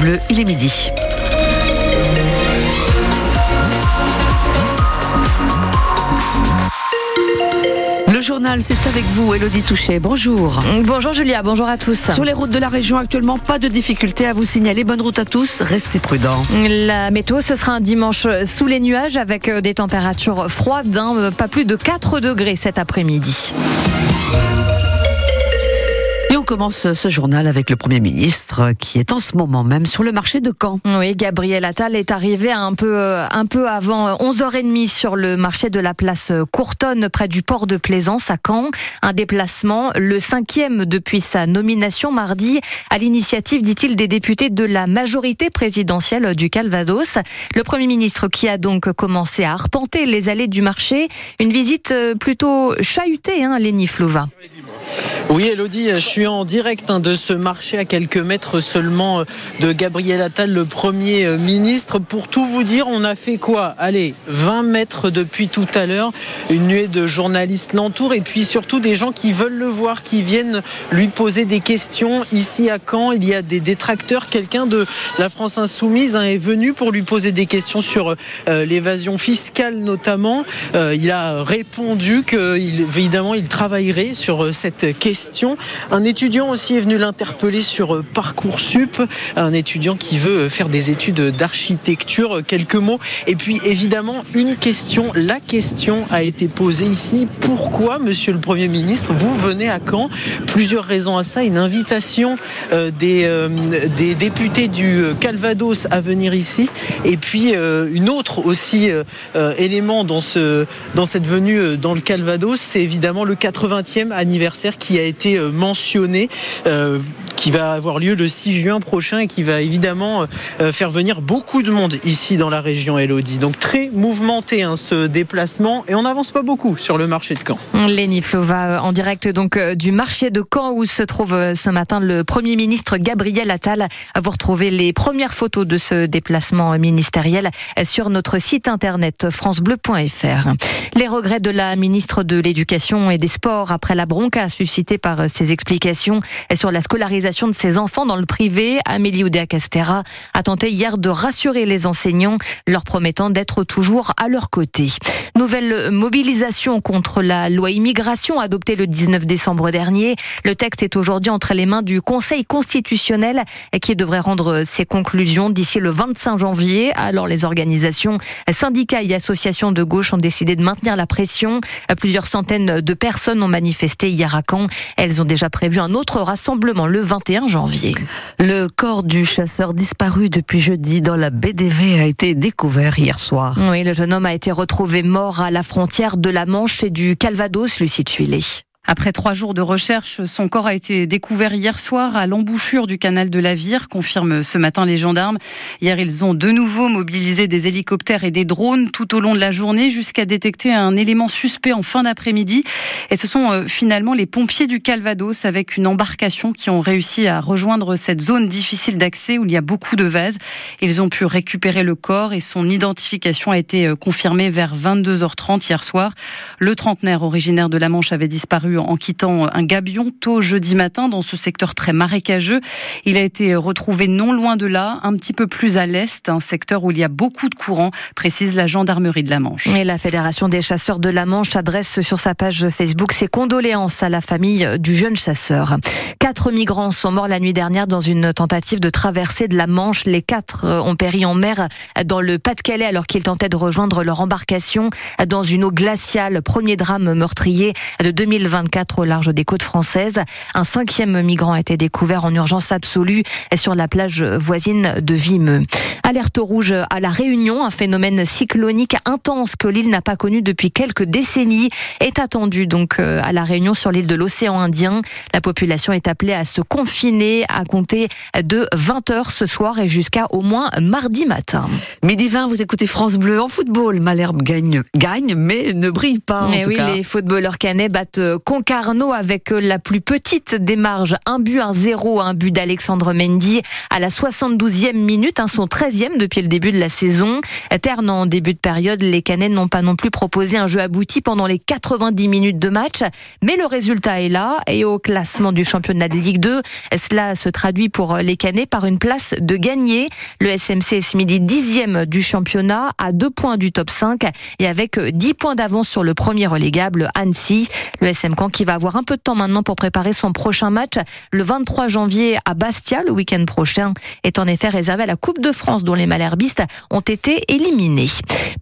Bleu, il est midi. Le journal, c'est avec vous, Elodie Touché. Bonjour. Bonjour Julia, bonjour à tous. Sur les routes de la région, actuellement, pas de difficulté à vous signaler. Bonne route à tous, restez prudents. La météo, ce sera un dimanche sous les nuages avec euh, des températures froides, hein, pas plus de 4 degrés cet après-midi commence ce journal avec le Premier ministre qui est en ce moment même sur le marché de Caen. Oui, Gabriel Attal est arrivé un peu, euh, un peu avant 11h30 sur le marché de la place Courtonne près du port de Plaisance à Caen. Un déplacement, le cinquième depuis sa nomination mardi, à l'initiative, dit-il, des députés de la majorité présidentielle du Calvados. Le Premier ministre qui a donc commencé à arpenter les allées du marché. Une visite euh, plutôt chahutée, hein, Léni Flouva. Oui, Elodie, je suis en direct hein, de ce marché à quelques mètres seulement euh, de Gabriel Attal, le Premier euh, ministre. Pour tout vous dire, on a fait quoi? Allez, 20 mètres depuis tout à l'heure. Une nuée de journalistes l'entoure et puis surtout des gens qui veulent le voir, qui viennent lui poser des questions. Ici à Caen, il y a des détracteurs. Quelqu'un de la France Insoumise hein, est venu pour lui poser des questions sur euh, l'évasion fiscale notamment. il a répondu qu'évidemment, il travaillerait sur cette question. Un étudiant aussi est venu l'interpeller sur euh, Parcoursup, un étudiant qui veut faire des études d'architecture. Quelques mots. Et puis évidemment, une question, la question a été posée ici. Pourquoi, monsieur le Premier ministre, vous venez à Caen? Plusieurs raisons à ça. Une invitation euh, des, euh, des députés du Calvados à venir ici. Et puis une autre aussi élément dans, ce, dans cette venue dans le Calvados, c'est évidemment le 80e anniversaire qui a été mentionné euh, qui va avoir lieu le 6 juin prochain et qui va évidemment euh, faire venir beaucoup de monde ici dans la région Elodie. Donc très mouvementé hein, ce déplacement et on n'avance pas beaucoup sur le marché de Caen. Léni Flova euh, en direct donc du marché de Caen où se trouve ce matin le Premier ministre Gabriel Attal. Vous retrouvez les premières photos de ce déplacement ministériel sur notre site internet francebleu.fr. Les regrets de la ministre de l'Éducation et des Sports après la bronca suscitée par ses explications sur la scolarisation de ses enfants dans le privé. Amélie Oudéa-Castera a tenté hier de rassurer les enseignants, leur promettant d'être toujours à leur côté. Nouvelle mobilisation contre la loi immigration adoptée le 19 décembre dernier. Le texte est aujourd'hui entre les mains du Conseil constitutionnel qui devrait rendre ses conclusions d'ici le 25 janvier. Alors les organisations, syndicats et associations de gauche ont décidé de maintenir la pression. Plusieurs centaines de personnes ont manifesté hier à Caen. Elles ont déjà prévu un autre rassemblement le 21 janvier. Le corps du chasseur disparu depuis jeudi dans la BDV a été découvert hier soir. Oui, le jeune homme a été retrouvé mort à la frontière de la Manche et du Calvados, Lucie Tuilé. Après trois jours de recherche, son corps a été découvert hier soir à l'embouchure du canal de la Vire, confirment ce matin les gendarmes. Hier, ils ont de nouveau mobilisé des hélicoptères et des drones tout au long de la journée jusqu'à détecter un élément suspect en fin d'après-midi. Et ce sont euh, finalement les pompiers du Calvados avec une embarcation qui ont réussi à rejoindre cette zone difficile d'accès où il y a beaucoup de vases. Ils ont pu récupérer le corps et son identification a été euh, confirmée vers 22h30 hier soir. Le trentenaire originaire de la Manche avait disparu en quittant un gabion tôt jeudi matin dans ce secteur très marécageux. Il a été retrouvé non loin de là, un petit peu plus à l'est, un secteur où il y a beaucoup de courants, précise la gendarmerie de la Manche. Et la Fédération des chasseurs de la Manche adresse sur sa page Facebook ses condoléances à la famille du jeune chasseur. Quatre migrants sont morts la nuit dernière dans une tentative de traversée de la Manche. Les quatre ont péri en mer dans le Pas-de-Calais alors qu'ils tentaient de rejoindre leur embarcation dans une eau glaciale. Premier drame meurtrier de 2020 au large des côtes françaises. Un cinquième migrant a été découvert en urgence absolue sur la plage voisine de Vimeux. Alerte rouge à la Réunion, un phénomène cyclonique intense que l'île n'a pas connu depuis quelques décennies est attendu donc euh, à la Réunion sur l'île de l'océan Indien. La population est appelée à se confiner à compter de 20h ce soir et jusqu'à au moins mardi matin. Midi 20, vous écoutez France Bleu en football. Malherbe gagne, gagne mais ne brille pas. mais oui, les footballeurs canets battent Concarneau avec la plus petite des marges. Un but, un zéro, un but d'Alexandre Mendy à la 72e minute, hein, son 13e depuis le début de la saison. Terne en début de période, les Canets n'ont pas non plus proposé un jeu abouti pendant les 90 minutes de match, mais le résultat est là et au classement du championnat de Ligue 2, cela se traduit pour les Canets par une place de gagné. Le SMC est midi 10e du championnat à deux points du top 5 et avec 10 points d'avance sur le premier relégable Annecy. Caen qui va avoir un peu de temps maintenant pour préparer son prochain match le 23 janvier à Bastia le week-end prochain est en effet réservé à la Coupe de France dont les Malherbistes ont été éliminés.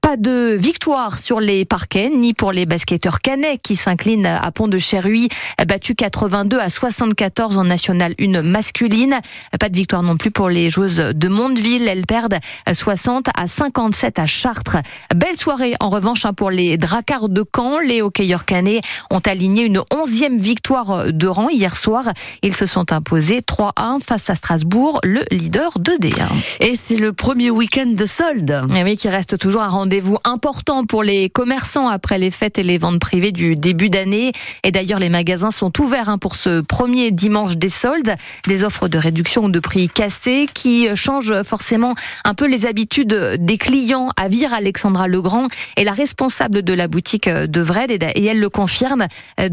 Pas de victoire sur les parquets ni pour les basketteurs canets qui s'inclinent à Pont de Cherruy battu 82 à 74 en nationale 1 masculine. Pas de victoire non plus pour les joueuses de Mondeville, elles perdent 60 à 57 à Chartres. Belle soirée en revanche hein, pour les Dracards de Caen, les hockeyeurs canets ont aligné onzième victoire de rang hier soir. Ils se sont imposés 3-1 face à Strasbourg, le leader de D1. Et c'est le premier week-end de solde. Et oui, qui reste toujours un rendez-vous important pour les commerçants après les fêtes et les ventes privées du début d'année. Et d'ailleurs, les magasins sont ouverts hein, pour ce premier dimanche des soldes. Des offres de réduction ou de prix cassés qui changent forcément un peu les habitudes des clients. À Vire, Alexandra Legrand est la responsable de la boutique de Vred et elle le confirme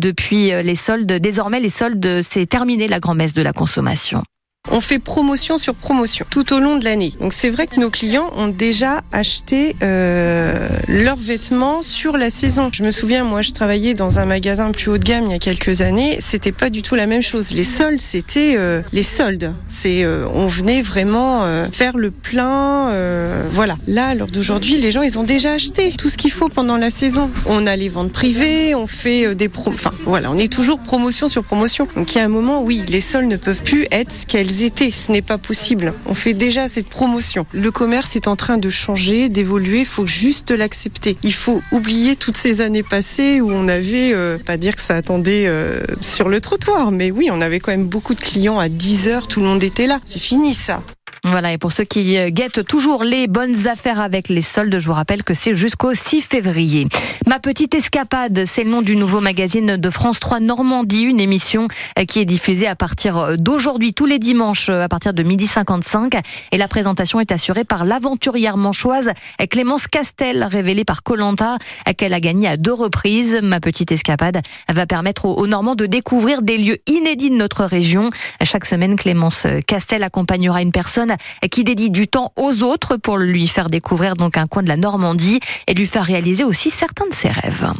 depuis les soldes. Désormais, les soldes, c'est terminé la grand-messe de la consommation. On fait promotion sur promotion tout au long de l'année. Donc c'est vrai que nos clients ont déjà acheté euh, leurs vêtements sur la saison. Je me souviens, moi, je travaillais dans un magasin plus haut de gamme il y a quelques années. C'était pas du tout la même chose. Les soldes, c'était euh, les soldes. C'est, euh, on venait vraiment euh, faire le plein. euh, voilà. Là, l'heure d'aujourd'hui, les gens, ils ont déjà acheté tout ce qu'il faut pendant la saison. On a les ventes privées, on fait des prom. Enfin, voilà, on est toujours promotion sur promotion. Donc il y a un moment, oui, les soldes ne peuvent plus être ce qu'elles étaient. Ce n'est pas possible. On fait déjà cette promotion. Le commerce est en train de changer, d'évoluer. Il faut juste l'accepter. Il faut oublier toutes ces années passées où on avait, euh, pas dire que ça attendait euh, sur le trottoir, mais oui, on avait quand même beaucoup de clients à 10 heures. Tout le monde était là. C'est fini ça. Voilà, et pour ceux qui euh, guettent toujours les bonnes affaires avec les soldes, je vous rappelle que c'est jusqu'au 6 février. Ma petite escapade, c'est le nom du nouveau magazine de France 3 Normandie, une émission euh, qui est diffusée à partir d'aujourd'hui, tous les dimanches, euh, à partir de midi 55. Et la présentation est assurée par l'aventurière manchoise Clémence Castel, révélée par Colanta, qu'elle a gagné à deux reprises. Ma petite escapade va permettre aux Normands de découvrir des lieux inédits de notre région. Chaque semaine, Clémence Castel accompagnera une personne qui dédie du temps aux autres pour lui faire découvrir donc un coin de la Normandie et lui faire réaliser aussi certains de ses rêves.